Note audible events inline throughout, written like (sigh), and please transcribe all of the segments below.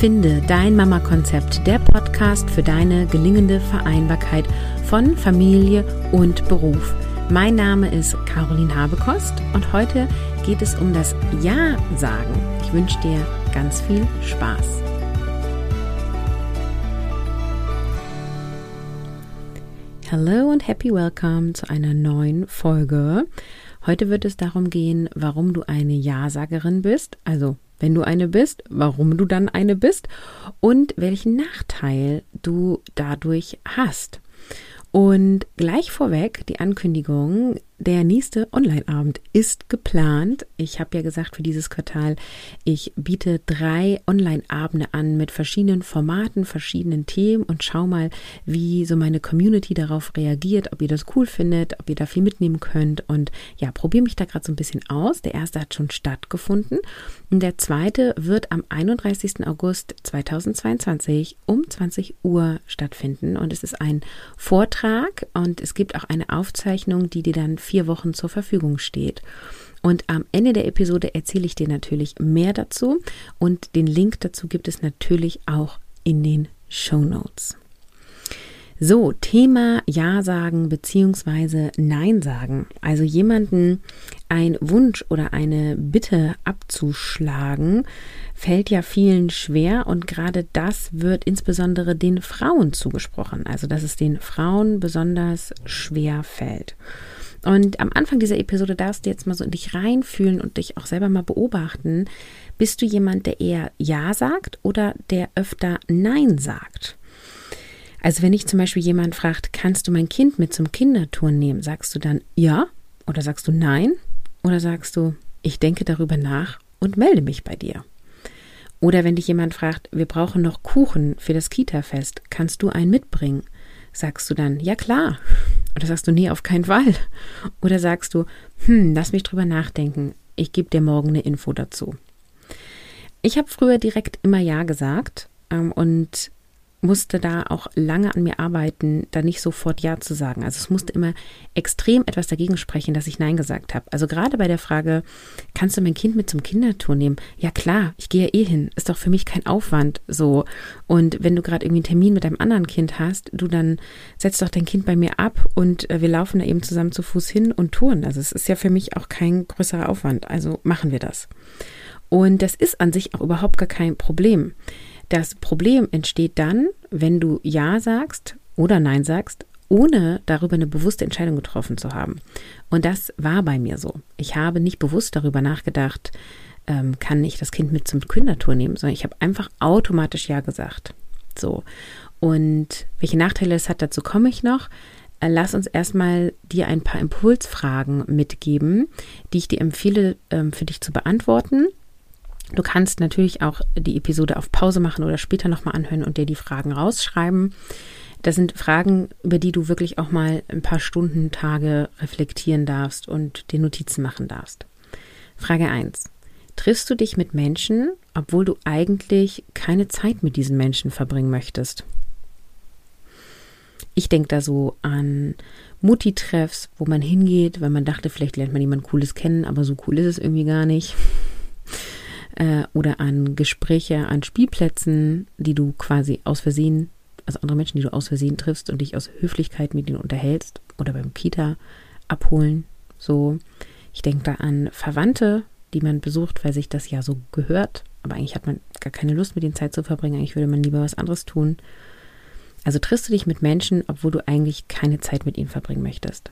Finde dein Mama-Konzept, der Podcast für deine gelingende Vereinbarkeit von Familie und Beruf. Mein Name ist Caroline Habekost und heute geht es um das Ja sagen. Ich wünsche dir ganz viel Spaß. Hallo und happy welcome zu einer neuen Folge. Heute wird es darum gehen, warum du eine Ja-Sagerin bist, also wenn du eine bist, warum du dann eine bist und welchen Nachteil du dadurch hast. Und gleich vorweg die Ankündigung, der nächste Online-Abend ist geplant. Ich habe ja gesagt, für dieses Quartal, ich biete drei Online-Abende an mit verschiedenen Formaten, verschiedenen Themen und schau mal, wie so meine Community darauf reagiert, ob ihr das cool findet, ob ihr da viel mitnehmen könnt. Und ja, probiere mich da gerade so ein bisschen aus. Der erste hat schon stattgefunden und der zweite wird am 31. August 2022 um 20 Uhr stattfinden. Und es ist ein Vortrag und es gibt auch eine Aufzeichnung, die dir dann vier Wochen zur Verfügung steht. Und am Ende der Episode erzähle ich dir natürlich mehr dazu und den Link dazu gibt es natürlich auch in den Show Notes. So, Thema Ja sagen bzw. Nein sagen. Also jemanden ein Wunsch oder eine Bitte abzuschlagen, fällt ja vielen schwer und gerade das wird insbesondere den Frauen zugesprochen. Also dass es den Frauen besonders schwer fällt. Und am Anfang dieser Episode darfst du jetzt mal so in dich reinfühlen und dich auch selber mal beobachten. Bist du jemand, der eher Ja sagt oder der öfter Nein sagt? Also wenn ich zum Beispiel jemand fragt, kannst du mein Kind mit zum Kindertouren nehmen, sagst du dann ja oder sagst du nein oder sagst du, ich denke darüber nach und melde mich bei dir. Oder wenn dich jemand fragt, wir brauchen noch Kuchen für das Kita-Fest, kannst du einen mitbringen? Sagst du dann, ja klar. Oder sagst du, nee, auf keinen Fall. Oder sagst du, hm, lass mich drüber nachdenken. Ich gebe dir morgen eine Info dazu. Ich habe früher direkt immer Ja gesagt ähm, und musste da auch lange an mir arbeiten, da nicht sofort Ja zu sagen. Also es musste immer extrem etwas dagegen sprechen, dass ich Nein gesagt habe. Also gerade bei der Frage, kannst du mein Kind mit zum Kindertour nehmen? Ja klar, ich gehe ja eh hin. Ist doch für mich kein Aufwand so. Und wenn du gerade irgendwie einen Termin mit einem anderen Kind hast, du dann setzt doch dein Kind bei mir ab und äh, wir laufen da eben zusammen zu Fuß hin und touren. Also es ist ja für mich auch kein größerer Aufwand. Also machen wir das. Und das ist an sich auch überhaupt gar kein Problem. Das Problem entsteht dann, wenn du Ja sagst oder Nein sagst, ohne darüber eine bewusste Entscheidung getroffen zu haben. Und das war bei mir so. Ich habe nicht bewusst darüber nachgedacht, ähm, kann ich das Kind mit zum Kindertour nehmen, sondern ich habe einfach automatisch Ja gesagt. So. Und welche Nachteile es hat, dazu komme ich noch. Äh, lass uns erstmal dir ein paar Impulsfragen mitgeben, die ich dir empfehle, ähm, für dich zu beantworten. Du kannst natürlich auch die Episode auf Pause machen oder später nochmal anhören und dir die Fragen rausschreiben. Das sind Fragen, über die du wirklich auch mal ein paar Stunden, Tage reflektieren darfst und dir Notizen machen darfst. Frage 1. Triffst du dich mit Menschen, obwohl du eigentlich keine Zeit mit diesen Menschen verbringen möchtest? Ich denke da so an Mutti-Treffs, wo man hingeht, weil man dachte, vielleicht lernt man jemand Cooles kennen, aber so cool ist es irgendwie gar nicht äh, oder an Gespräche an Spielplätzen, die du quasi aus Versehen, also andere Menschen, die du aus Versehen triffst und dich aus Höflichkeit mit ihnen unterhältst oder beim Kita abholen. So, ich denke da an Verwandte, die man besucht, weil sich das ja so gehört, aber eigentlich hat man gar keine Lust, mit ihnen Zeit zu verbringen. Eigentlich würde man lieber was anderes tun. Also triffst du dich mit Menschen, obwohl du eigentlich keine Zeit mit ihnen verbringen möchtest.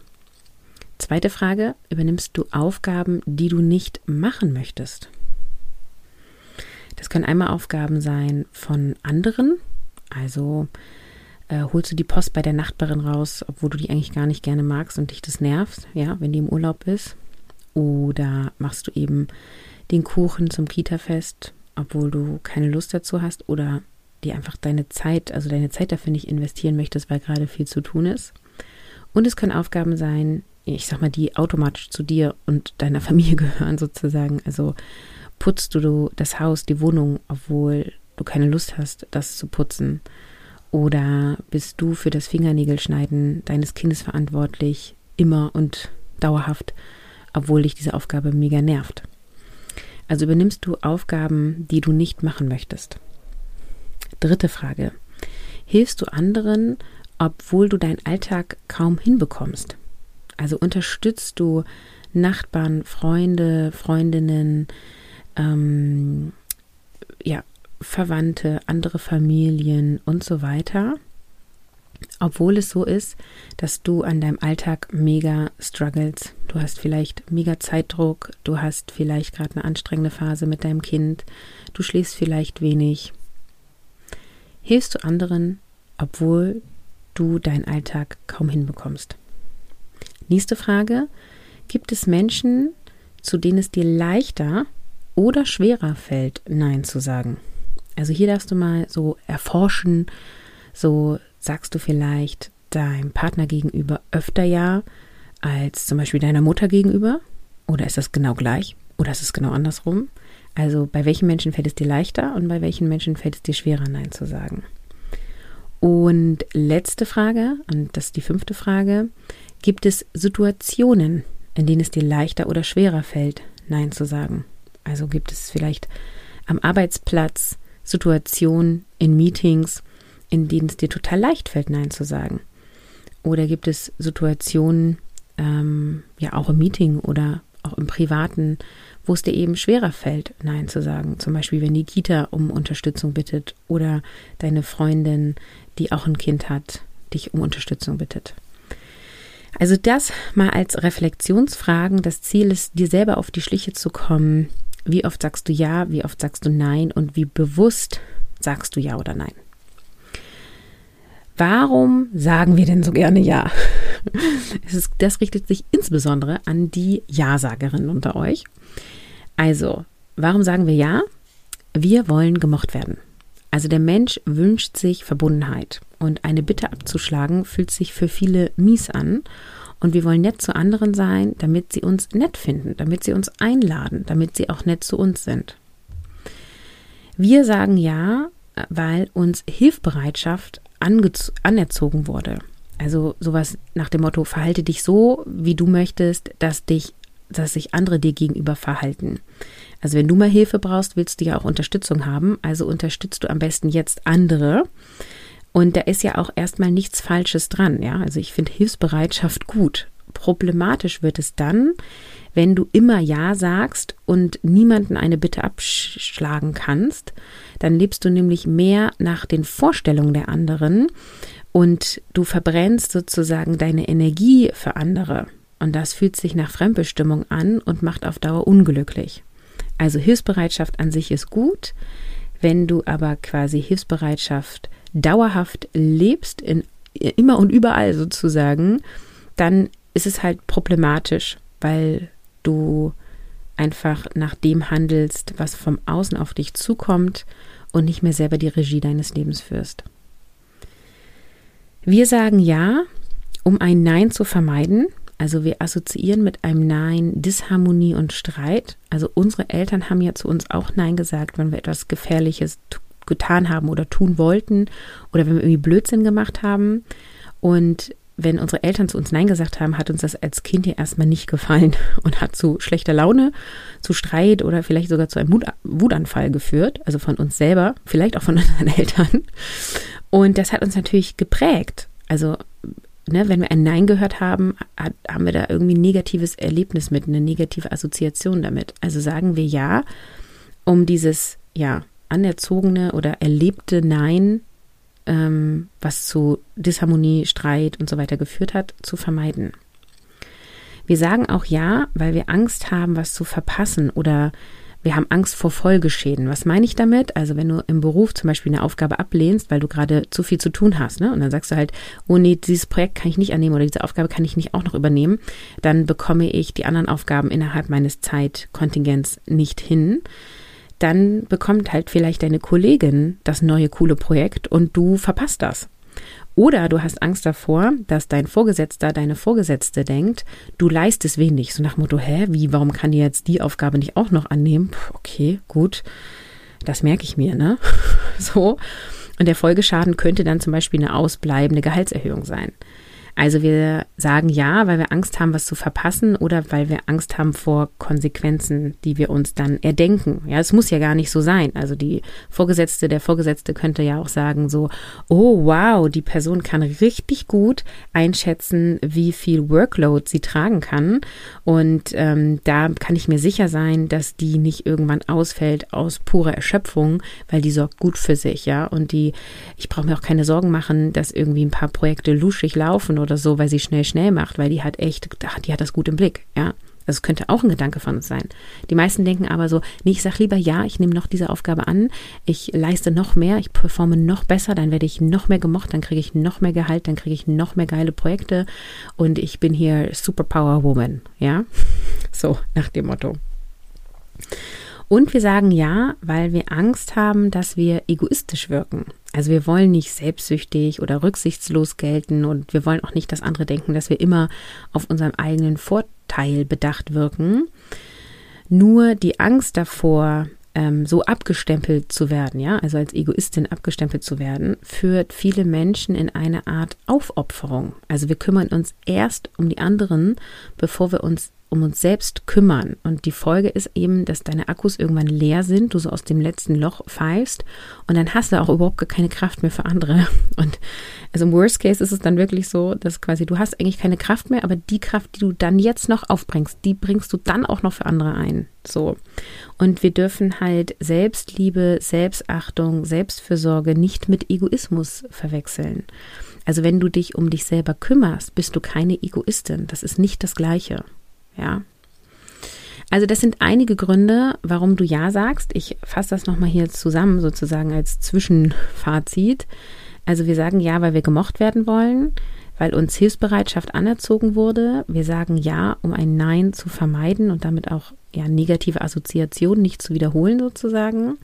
Zweite Frage, übernimmst du Aufgaben, die du nicht machen möchtest? Das können einmal Aufgaben sein von anderen, also äh, holst du die Post bei der Nachbarin raus, obwohl du die eigentlich gar nicht gerne magst und dich das nervt, ja, wenn die im Urlaub ist. Oder machst du eben den Kuchen zum Kita-Fest, obwohl du keine Lust dazu hast oder dir einfach deine Zeit, also deine Zeit dafür nicht investieren möchtest, weil gerade viel zu tun ist. Und es können Aufgaben sein, ich sag mal, die automatisch zu dir und deiner (laughs) Familie gehören sozusagen. Also putzt du das Haus, die Wohnung, obwohl du keine Lust hast, das zu putzen? Oder bist du für das Fingernägelschneiden deines Kindes verantwortlich, immer und dauerhaft, obwohl dich diese Aufgabe mega nervt? Also übernimmst du Aufgaben, die du nicht machen möchtest. Dritte Frage. Hilfst du anderen, obwohl du deinen Alltag kaum hinbekommst? Also unterstützt du Nachbarn, Freunde, Freundinnen, ähm, ja, Verwandte, andere Familien und so weiter, obwohl es so ist, dass du an deinem Alltag mega struggles. Du hast vielleicht mega Zeitdruck, du hast vielleicht gerade eine anstrengende Phase mit deinem Kind, du schläfst vielleicht wenig. Hilfst du anderen, obwohl du deinen Alltag kaum hinbekommst? Nächste Frage. Gibt es Menschen, zu denen es dir leichter oder schwerer fällt, Nein zu sagen? Also hier darfst du mal so erforschen, so sagst du vielleicht deinem Partner gegenüber öfter Ja als zum Beispiel deiner Mutter gegenüber? Oder ist das genau gleich? Oder ist es genau andersrum? Also bei welchen Menschen fällt es dir leichter und bei welchen Menschen fällt es dir schwerer, Nein zu sagen? Und letzte Frage, und das ist die fünfte Frage, gibt es Situationen, in denen es dir leichter oder schwerer fällt, Nein zu sagen? Also gibt es vielleicht am Arbeitsplatz Situationen in Meetings, in denen es dir total leicht fällt, Nein zu sagen? Oder gibt es Situationen, ähm, ja auch im Meeting oder auch im Privaten, wo es dir eben schwerer fällt, Nein zu sagen? Zum Beispiel, wenn die Kita um Unterstützung bittet oder deine Freundin, die auch ein Kind hat, dich um Unterstützung bittet. Also das mal als Reflexionsfragen. Das Ziel ist, dir selber auf die Schliche zu kommen. Wie oft sagst du ja, wie oft sagst du nein und wie bewusst sagst du ja oder nein. Warum sagen wir denn so gerne Ja? Ist, das richtet sich insbesondere an die Ja-Sagerinnen unter euch. Also, warum sagen wir Ja? Wir wollen gemocht werden. Also der Mensch wünscht sich Verbundenheit und eine Bitte abzuschlagen fühlt sich für viele mies an und wir wollen nett zu anderen sein, damit sie uns nett finden, damit sie uns einladen, damit sie auch nett zu uns sind. Wir sagen ja, weil uns Hilfbereitschaft anerzogen wurde. Also sowas nach dem Motto, verhalte dich so, wie du möchtest, dass dich, dass sich andere dir gegenüber verhalten. Also wenn du mal Hilfe brauchst, willst du ja auch Unterstützung haben. Also unterstützt du am besten jetzt andere. Und da ist ja auch erstmal nichts Falsches dran. Ja, also ich finde Hilfsbereitschaft gut. Problematisch wird es dann, wenn du immer Ja sagst und niemanden eine Bitte abschlagen kannst, dann lebst du nämlich mehr nach den Vorstellungen der anderen und du verbrennst sozusagen deine Energie für andere. Und das fühlt sich nach Fremdbestimmung an und macht auf Dauer unglücklich. Also Hilfsbereitschaft an sich ist gut. Wenn du aber quasi Hilfsbereitschaft dauerhaft lebst, in, immer und überall sozusagen, dann ist es halt problematisch, weil du einfach nach dem handelst, was vom Außen auf dich zukommt und nicht mehr selber die Regie deines Lebens führst. Wir sagen ja, um ein Nein zu vermeiden, also wir assoziieren mit einem Nein Disharmonie und Streit. Also unsere Eltern haben ja zu uns auch Nein gesagt, wenn wir etwas Gefährliches getan haben oder tun wollten oder wenn wir irgendwie Blödsinn gemacht haben. Und wenn unsere Eltern zu uns Nein gesagt haben, hat uns das als Kind ja erstmal nicht gefallen (laughs) und hat zu schlechter Laune, zu Streit oder vielleicht sogar zu einem Wutanfall geführt, also von uns selber, vielleicht auch von (laughs) unseren Eltern. Und das hat uns natürlich geprägt. Also ne, wenn wir ein Nein gehört haben, hat, haben wir da irgendwie ein negatives Erlebnis mit, eine negative Assoziation damit. Also sagen wir ja, um dieses, ja, anerzogene oder erlebte Nein, ähm, was zu Disharmonie, Streit und so weiter geführt hat, zu vermeiden. Wir sagen auch ja, weil wir Angst haben, was zu verpassen oder wir haben Angst vor Folgeschäden. Was meine ich damit? Also wenn du im Beruf zum Beispiel eine Aufgabe ablehnst, weil du gerade zu viel zu tun hast, ne? Und dann sagst du halt, oh nee, dieses Projekt kann ich nicht annehmen oder diese Aufgabe kann ich nicht auch noch übernehmen, dann bekomme ich die anderen Aufgaben innerhalb meines Zeitkontingents nicht hin dann bekommt halt vielleicht deine Kollegin das neue coole Projekt und du verpasst das. Oder du hast Angst davor, dass dein Vorgesetzter, deine Vorgesetzte denkt, du leistest wenig. So nach Motto, hä, wie, warum kann die jetzt die Aufgabe nicht auch noch annehmen? Puh, okay, gut. Das merke ich mir, ne? (laughs) so. Und der Folgeschaden könnte dann zum Beispiel eine ausbleibende Gehaltserhöhung sein. Also wir sagen ja, weil wir Angst haben, was zu verpassen oder weil wir Angst haben vor Konsequenzen, die wir uns dann erdenken. Ja, es muss ja gar nicht so sein. Also die Vorgesetzte, der Vorgesetzte könnte ja auch sagen so, oh wow, die Person kann richtig gut einschätzen, wie viel Workload sie tragen kann. Und ähm, da kann ich mir sicher sein, dass die nicht irgendwann ausfällt aus purer Erschöpfung, weil die sorgt gut für sich, ja. Und die, ich brauche mir auch keine Sorgen machen, dass irgendwie ein paar Projekte luschig laufen oder so, weil sie schnell, schnell macht, weil die hat echt, die hat das gut im Blick, ja. Das könnte auch ein Gedanke von uns sein. Die meisten denken aber so, nee, ich sage lieber ja, ich nehme noch diese Aufgabe an, ich leiste noch mehr, ich performe noch besser, dann werde ich noch mehr gemocht, dann kriege ich noch mehr Gehalt, dann kriege ich noch mehr geile Projekte und ich bin hier Superpower Woman, ja? (laughs) So, nach dem Motto. Und wir sagen ja, weil wir Angst haben, dass wir egoistisch wirken. Also wir wollen nicht selbstsüchtig oder rücksichtslos gelten und wir wollen auch nicht, dass andere denken, dass wir immer auf unserem eigenen Vorteil bedacht wirken. Nur die Angst davor, ähm, so abgestempelt zu werden, ja, also als Egoistin abgestempelt zu werden, führt viele Menschen in eine Art Aufopferung. Also wir kümmern uns erst um die anderen, bevor wir uns um uns selbst kümmern. Und die Folge ist eben, dass deine Akkus irgendwann leer sind, du so aus dem letzten Loch pfeifst und dann hast du auch überhaupt keine Kraft mehr für andere. (laughs) Und also im Worst Case ist es dann wirklich so, dass quasi du hast eigentlich keine Kraft mehr, aber die Kraft, die du dann jetzt noch aufbringst, die bringst du dann auch noch für andere ein. So. Und wir dürfen halt Selbstliebe, Selbstachtung, Selbstfürsorge nicht mit Egoismus verwechseln. Also wenn du dich um dich selber kümmerst, bist du keine Egoistin. Das ist nicht das Gleiche. Ja. Also das sind einige Gründe, warum du Ja sagst. Ich fasse das nochmal hier zusammen, sozusagen als Zwischenfazit. Also wir sagen Ja, weil wir gemocht werden wollen, weil uns Hilfsbereitschaft anerzogen wurde. Wir sagen Ja, um ein Nein zu vermeiden und damit auch ja, negative Assoziationen nicht zu wiederholen sozusagen.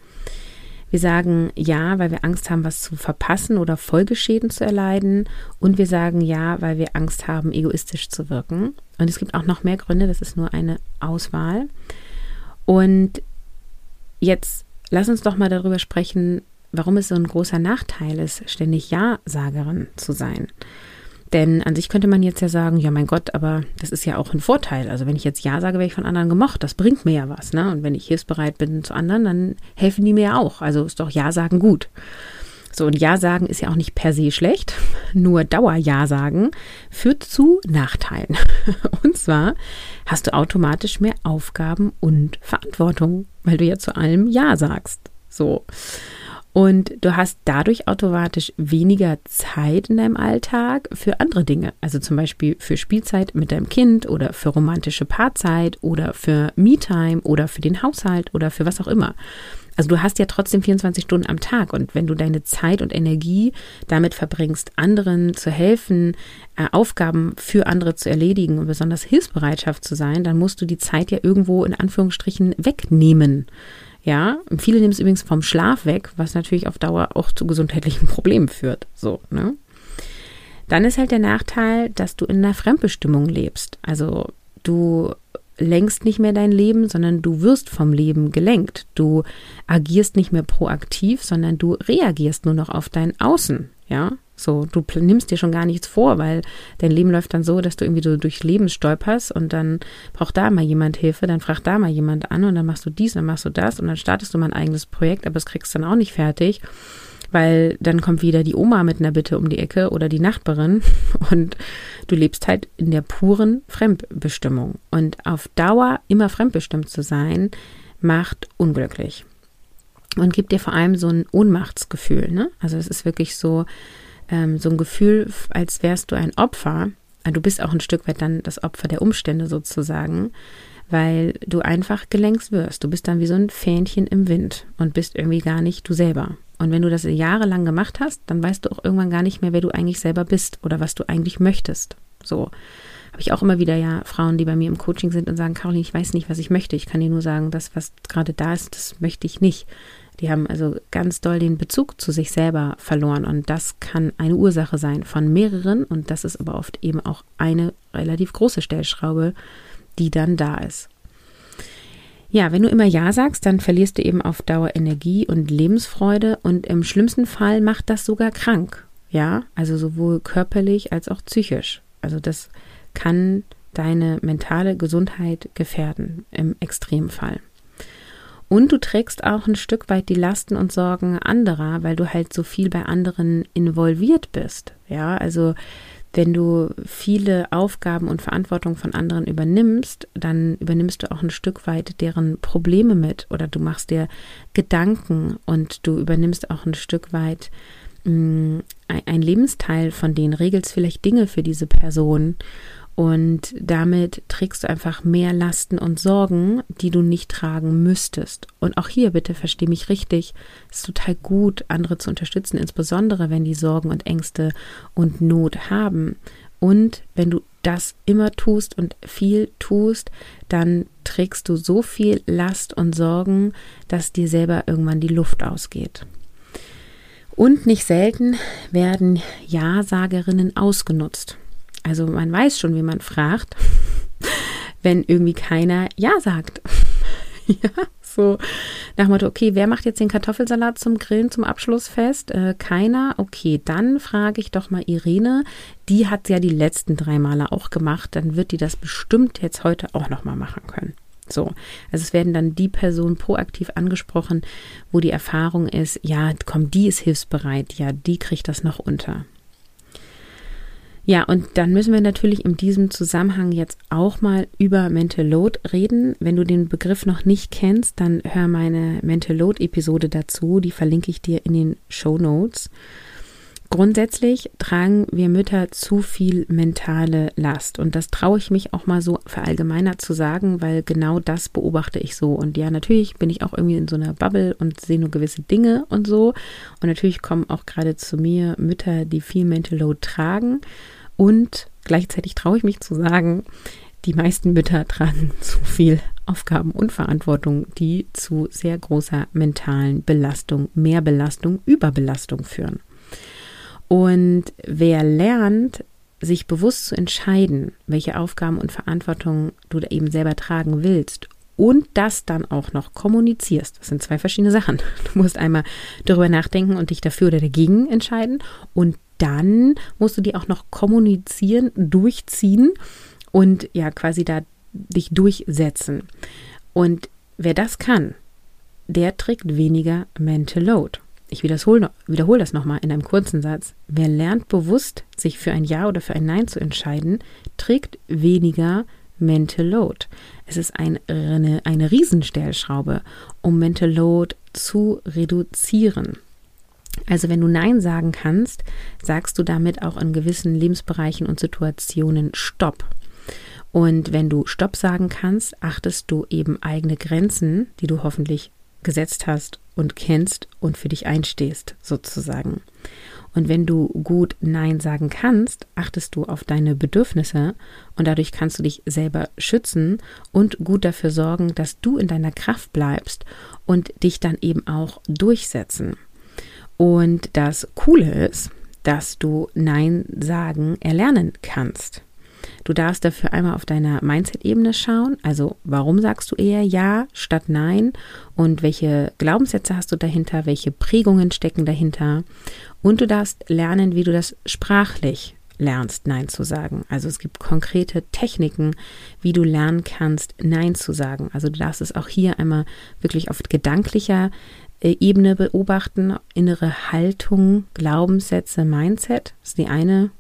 Wir sagen ja, weil wir Angst haben, was zu verpassen oder Folgeschäden zu erleiden. Und wir sagen ja, weil wir Angst haben, egoistisch zu wirken. Und es gibt auch noch mehr Gründe, das ist nur eine Auswahl. Und jetzt lass uns doch mal darüber sprechen, warum es so ein großer Nachteil ist, ständig Ja-Sagerin zu sein. Denn an sich könnte man jetzt ja sagen, ja mein Gott, aber das ist ja auch ein Vorteil. Also wenn ich jetzt Ja sage, werde ich von anderen gemocht. Das bringt mir ja was. Ne? Und wenn ich hilfsbereit bin zu anderen, dann helfen die mir ja auch. Also ist doch Ja sagen gut. So, und Ja sagen ist ja auch nicht per se schlecht. (laughs) Nur Dauer Ja sagen führt zu Nachteilen. (laughs) Und zwar hast du automatisch mehr Aufgaben und Verantwortung, weil du ja zu allem Ja sagst. So. Und du hast dadurch automatisch weniger Zeit in deinem Alltag für andere Dinge. Also zum Beispiel für Spielzeit mit deinem Kind oder für romantische Paarzeit oder für Me-Time oder für den Haushalt oder für was auch immer. Also du hast ja trotzdem 24 Stunden am Tag und wenn du deine Zeit und Energie damit verbringst, anderen zu helfen, äh, Aufgaben für andere zu erledigen und besonders Hilfsbereitschaft zu sein, dann musst du die Zeit ja irgendwo in Anführungsstrichen wegnehmen. Ja, viele nehmen es übrigens vom Schlaf weg, was natürlich auf Dauer auch zu gesundheitlichen (laughs) Problemen führt. So, ne? Dann ist halt der Nachteil, dass du in einer Fremdbestimmung lebst. Also du lenkst nicht mehr dein Leben, sondern du wirst vom Leben gelenkt. Du agierst nicht mehr proaktiv, sondern du reagierst nur noch auf dein Außen. Ja, so, du nimmst dir schon gar nichts vor, weil dein Leben läuft dann so, dass du irgendwie so durchs Leben stolperst und dann braucht da mal jemand Hilfe, dann fragt da mal jemand an und dann machst du dies dann machst du das und dann startest du mal ein eigenes Projekt, aber es kriegst dann auch nicht fertig, weil dann kommt wieder die Oma mit einer Bitte um die Ecke oder die Nachbarin (laughs) und du lebst halt in der puren Fremdbestimmung. Und auf Dauer immer fremdbestimmt zu sein, macht unglücklich und gibt dir vor allem so ein Ohnmachtsgefühl. Ne? Also es ist wirklich so, ähm, so ein Gefühl, als wärst du ein Opfer. Ah, du bist auch ein Stück weit dann das Opfer der Umstände sozusagen, weil du einfach gelenkt wirst. Du bist dann wie so ein Fähnchen im Wind und bist irgendwie gar nicht du selber. Und wenn du das jahrelang gemacht hast, dann weißt du auch irgendwann gar nicht mehr, wer du eigentlich selber bist oder was du eigentlich möchtest. So habe ich auch immer wieder ja Frauen, die bei mir im Coaching sind und sagen, Caroline, ich weiß nicht, was ich möchte. Ich kann dir nur sagen, das, was gerade da ist, das möchte ich nicht. Die haben also ganz doll den Bezug zu sich selber verloren und das kann eine Ursache sein von mehreren und das ist aber oft eben auch eine relativ große Stellschraube, die dann da ist. Ja, wenn du immer Ja sagst, dann verlierst du eben auf Dauer Energie und Lebensfreude und im schlimmsten Fall macht das sogar krank. Ja, also sowohl körperlich als auch psychisch. Also das kann deine mentale Gesundheit gefährden im Extremfall. Und du trägst auch ein Stück weit die Lasten und Sorgen anderer, weil du halt so viel bei anderen involviert bist. Ja, also wenn du viele Aufgaben und Verantwortung von anderen übernimmst, dann übernimmst du auch ein Stück weit deren Probleme mit oder du machst dir Gedanken und du übernimmst auch ein Stück weit mh, mm, ein Lebensteil von denen, regelst vielleicht Dinge für diese Person und damit trägst du einfach mehr Lasten und Sorgen, die du nicht tragen müsstest. Und auch hier bitte versteh mich richtig, es ist total gut, andere zu unterstützen, insbesondere wenn die Sorgen und Ängste und Not haben. Und wenn du das immer tust und viel tust, dann trägst du so viel Last und Sorgen, dass dir selber irgendwann die Luft ausgeht. Und nicht selten werden Ja-Sagerinnen ausgenutzt. Also man weiß schon, wie man fragt, (laughs) wenn irgendwie keiner Ja sagt. (laughs) ja, so nach dem Motto, okay, wer macht jetzt den Kartoffelsalat zum Grillen zum Abschlussfest? Äh, keiner. Okay, dann frage ich doch mal Irene. Die hat ja die letzten drei Male auch gemacht. Dann wird die das bestimmt jetzt heute auch noch mal machen können. So, also es werden dann die Personen proaktiv angesprochen, wo die Erfahrung ist, ja, komm, die ist hilfsbereit, ja, die kriegt das noch unter. Ja, und dann müssen wir natürlich in diesem Zusammenhang jetzt auch mal über Mental Load reden. Wenn du den Begriff noch nicht kennst, dann hör meine Mental Load Episode dazu. Die verlinke ich dir in den Show Notes. Grundsätzlich tragen wir Mütter zu viel mentale Last. Und das traue ich mich auch mal so verallgemeinert zu sagen, weil genau das beobachte ich so. Und ja, natürlich bin ich auch irgendwie in so einer Bubble und sehe nur gewisse Dinge und so. Und natürlich kommen auch gerade zu mir Mütter, die viel Mental Load tragen. Und gleichzeitig traue ich mich zu sagen, die meisten Mütter tragen (laughs) zu viel Aufgaben und Verantwortung, die zu sehr großer mentalen Belastung, Mehrbelastung, Überbelastung führen. Und wer lernt, sich bewusst zu entscheiden, welche Aufgaben und Verantwortung du da eben selber tragen willst und das dann auch noch kommunizierst. Das sind zwei verschiedene Sachen. Du musst einmal darüber nachdenken und dich dafür oder dagegen entscheiden und dann musst du die auch noch kommunizieren, durchziehen und ja quasi da dich durchsetzen. Und wer das kann, der trägt weniger Mental Load. Ich wiederhole, wiederhole das nochmal in einem kurzen Satz. Wer lernt bewusst, sich für ein Ja oder für ein Nein zu entscheiden, trägt weniger Mental Load. Es ist ein, eine, eine Riesenstellschraube, um Mental Load zu reduzieren. Also wenn du Nein sagen kannst, sagst du damit auch in gewissen Lebensbereichen und Situationen Stopp. Und wenn du Stopp sagen kannst, achtest du eben eigene Grenzen, die du hoffentlich gesetzt hast und kennst und für dich einstehst, sozusagen. Und wenn du gut Nein sagen kannst, achtest du auf deine Bedürfnisse und dadurch kannst du dich selber schützen und gut dafür sorgen, dass du in deiner Kraft bleibst und dich dann eben auch durchsetzen. Und das Coole ist, dass du Nein sagen erlernen kannst. Du darfst dafür einmal auf deiner Mindset-Ebene schauen, also warum sagst du eher Ja statt Nein und welche Glaubenssätze hast du dahinter, welche Prägungen stecken dahinter und du darfst lernen, wie du das sprachlich lernst, Nein zu sagen. Also es gibt konkrete Techniken, wie du lernen kannst, Nein zu sagen. Also du darfst es auch hier einmal wirklich auf gedanklicher äh, Ebene beobachten, innere Haltung, Glaubenssätze, Mindset. Ist die eine,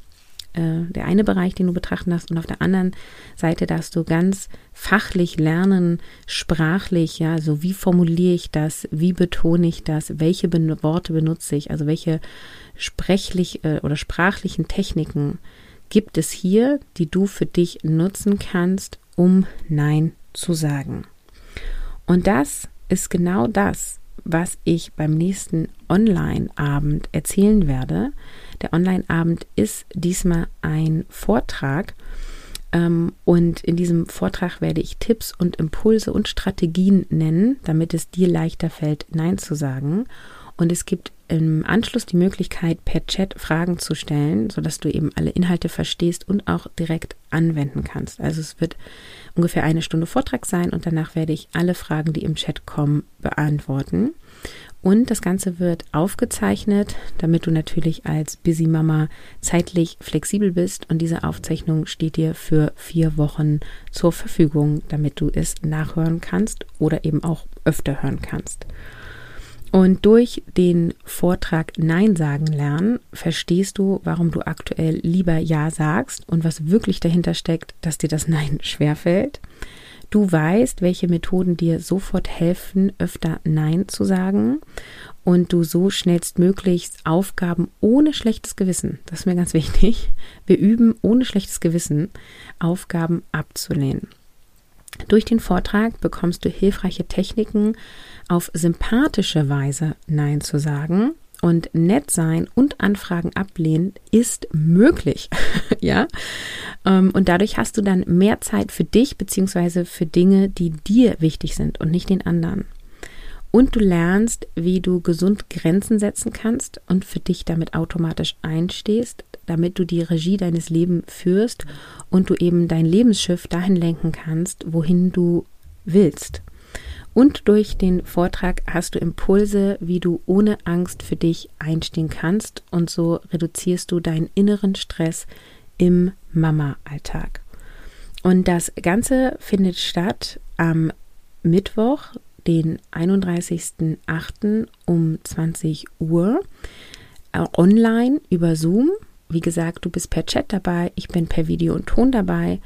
äh, der eine Bereich, den du betrachten darfst. Und auf der anderen Seite darfst du ganz fachlich lernen, sprachlich, ja, so wie formuliere ich das, wie betone ich das, welche ben Worte benutze ich, also welche sprechlich äh, oder sprachlichen Techniken gibt es hier, die du für dich nutzen kannst, um Nein zu sagen. Und das ist genau das, was ich beim nächsten Online-Abend erzählen werde. Der Online-Abend ist diesmal ein Vortrag. Ähm, und in diesem Vortrag werde ich Tipps und Impulse und Strategien nennen, damit es dir leichter fällt, Nein zu sagen. Und es gibt im Anschluss die Möglichkeit, per Chat Fragen zu stellen, sodass du eben alle Inhalte verstehst und auch direkt anwenden kannst. Also es wird ungefähr eine Stunde Vortrag sein und danach werde ich alle Fragen, die im Chat kommen, beantworten. Und das Ganze wird aufgezeichnet, damit du natürlich als Busy Mama zeitlich flexibel bist. Und diese Aufzeichnung steht dir für vier Wochen zur Verfügung, damit du es nachhören kannst oder eben auch öfter hören kannst. Und durch den Vortrag Nein sagen lernen, verstehst du, warum du aktuell lieber Ja sagst und was wirklich dahinter steckt, dass dir das Nein (laughs) schwerfällt. Du weißt, welche Methoden dir sofort helfen, öfter Nein zu sagen und du so schnellstmöglichst Aufgaben ohne schlechtes Gewissen, das ist mir ganz (laughs) wichtig, wir üben ohne schlechtes Gewissen, Aufgaben abzulehnen. Durch den Vortrag bekommst du hilfreiche Techniken, auf sympathische Weise Nein zu sagen. Und nett sein und Anfragen ablehnen ist möglich. (laughs) ja. Ähm, und dadurch hast du dann mehr Zeit für dich beziehungsweise für Dinge, die dir wichtig sind und nicht den anderen. Und du lernst, wie du gesund Grenzen setzen kannst und für dich damit automatisch einstehst, damit du die Regie deines Lebens führst und du eben dein Lebensschiff dahin lenken kannst, wohin du willst. Und durch den Vortrag hast du Impulse, wie du ohne Angst für dich einstehen kannst und so reduzierst du deinen inneren Stress im Mama-Alltag. Und das Ganze findet statt am Mittwoch, den 31.08. um 20 Uhr äh, online über Zoom. Wie gesagt, du bist per Chat dabei, ich bin per Video und Ton dabei.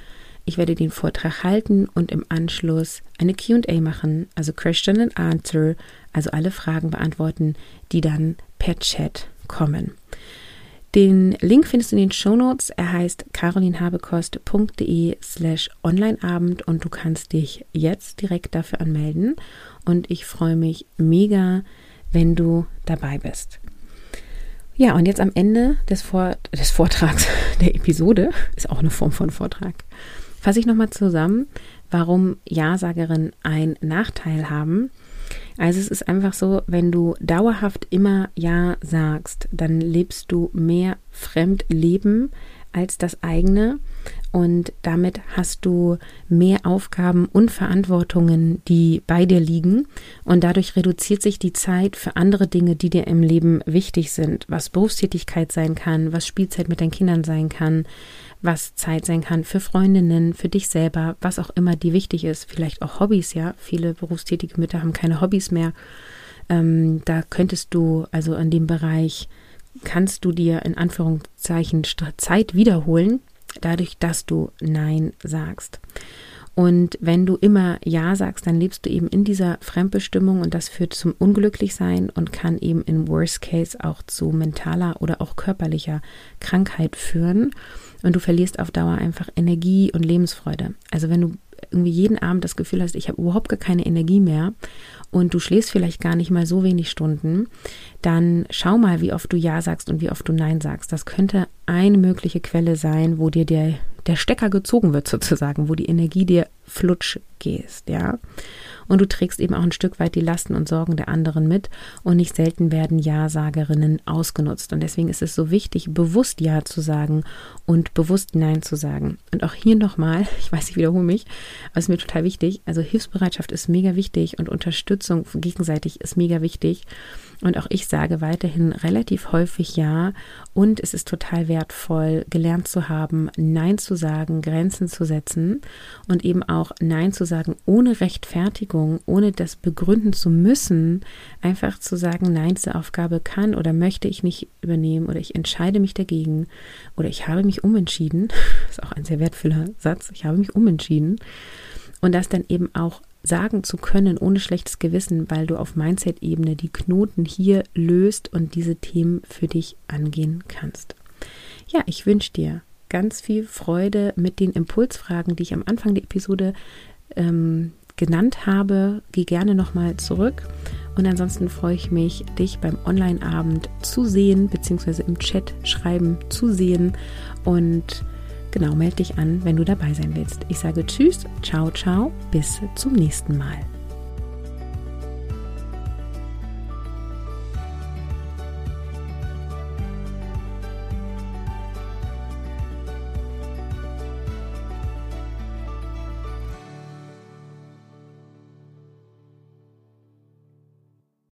Ich werde den Vortrag halten und im Anschluss eine QA machen, also Question and Answer, also alle Fragen beantworten, die dann per Chat kommen. Den Link findest du in den Show Notes. Er heißt carolinhabekost.de slash onlineabend und du kannst dich jetzt direkt dafür anmelden. Und ich freue mich mega, wenn du dabei bist. Ja, und jetzt am Ende des, Vor des Vortrags, (laughs) der Episode, ist auch eine Form von Vortrag, fasse ich nochmal zusammen, warum Ja-Sagerinnen einen Nachteil haben. Also es ist einfach so, wenn du dauerhaft immer Ja sagst, dann lebst du mehr Fremdleben als das eigene und damit hast du mehr Aufgaben und Verantwortungen, die bei dir liegen und dadurch reduziert sich die Zeit für andere Dinge, die dir im Leben wichtig sind, was Berufstätigkeit sein kann, was Spielzeit mit deinen Kindern sein kann, was Zeit sein kann für Freundinnen, für dich selber, was auch immer dir wichtig ist. Vielleicht auch Hobbys, ja. Viele berufstätige Mütter haben keine Hobbys mehr. Ähm, da könntest du, also in dem Bereich, kannst du dir in Anführungszeichen Zeit wiederholen, dadurch, dass du Nein sagst. Und wenn du immer Ja sagst, dann lebst du eben in dieser Fremdbestimmung und das führt zum Unglücklichsein und kann eben in Worst Case auch zu mentaler oder auch körperlicher Krankheit führen und du verlierst auf Dauer einfach Energie und Lebensfreude. Also wenn du irgendwie jeden Abend das Gefühl hast, ich habe überhaupt gar keine Energie mehr und du schläfst vielleicht gar nicht mal so wenig Stunden, dann schau mal, wie oft du Ja sagst und wie oft du Nein sagst. Das könnte eine mögliche Quelle sein, wo dir der, der Stecker gezogen wird sozusagen, wo die Energie dir flutsch gehst, ja. Und du trägst eben auch ein Stück weit die Lasten und Sorgen der anderen mit und nicht selten werden Ja-Sagerinnen ausgenutzt. Und deswegen ist es so wichtig, bewusst Ja zu sagen und bewusst Nein zu sagen. Und auch hier nochmal, (laughs) ich weiß, ich wiederhole mich, aber es ist mir total wichtig. Also Hilfsbereitschaft ist mega wichtig und Unterstützung gegenseitig ist mega wichtig. Und auch ich sage weiterhin relativ häufig Ja. Und es ist total wertvoll, gelernt zu haben, Nein zu sagen, Grenzen zu setzen und eben auch Nein zu sagen ohne Rechtfertigung, ohne das begründen zu müssen. Einfach zu sagen, nein, diese Aufgabe kann oder möchte ich nicht übernehmen oder ich entscheide mich dagegen oder ich habe mich umentschieden. Das (laughs) ist auch ein sehr wertvoller Satz. Ich habe mich umentschieden. Und das dann eben auch sagen zu können ohne schlechtes Gewissen, weil du auf Mindset-Ebene die Knoten hier löst und diese Themen für dich angehen kannst. Ja, ich wünsche dir ganz viel Freude mit den Impulsfragen, die ich am Anfang der Episode ähm, genannt habe. Geh gerne nochmal zurück. Und ansonsten freue ich mich, dich beim Online-Abend zu sehen, beziehungsweise im Chat schreiben zu sehen. Und Genau, melde dich an, wenn du dabei sein willst. Ich sage Tschüss, ciao, ciao, bis zum nächsten Mal.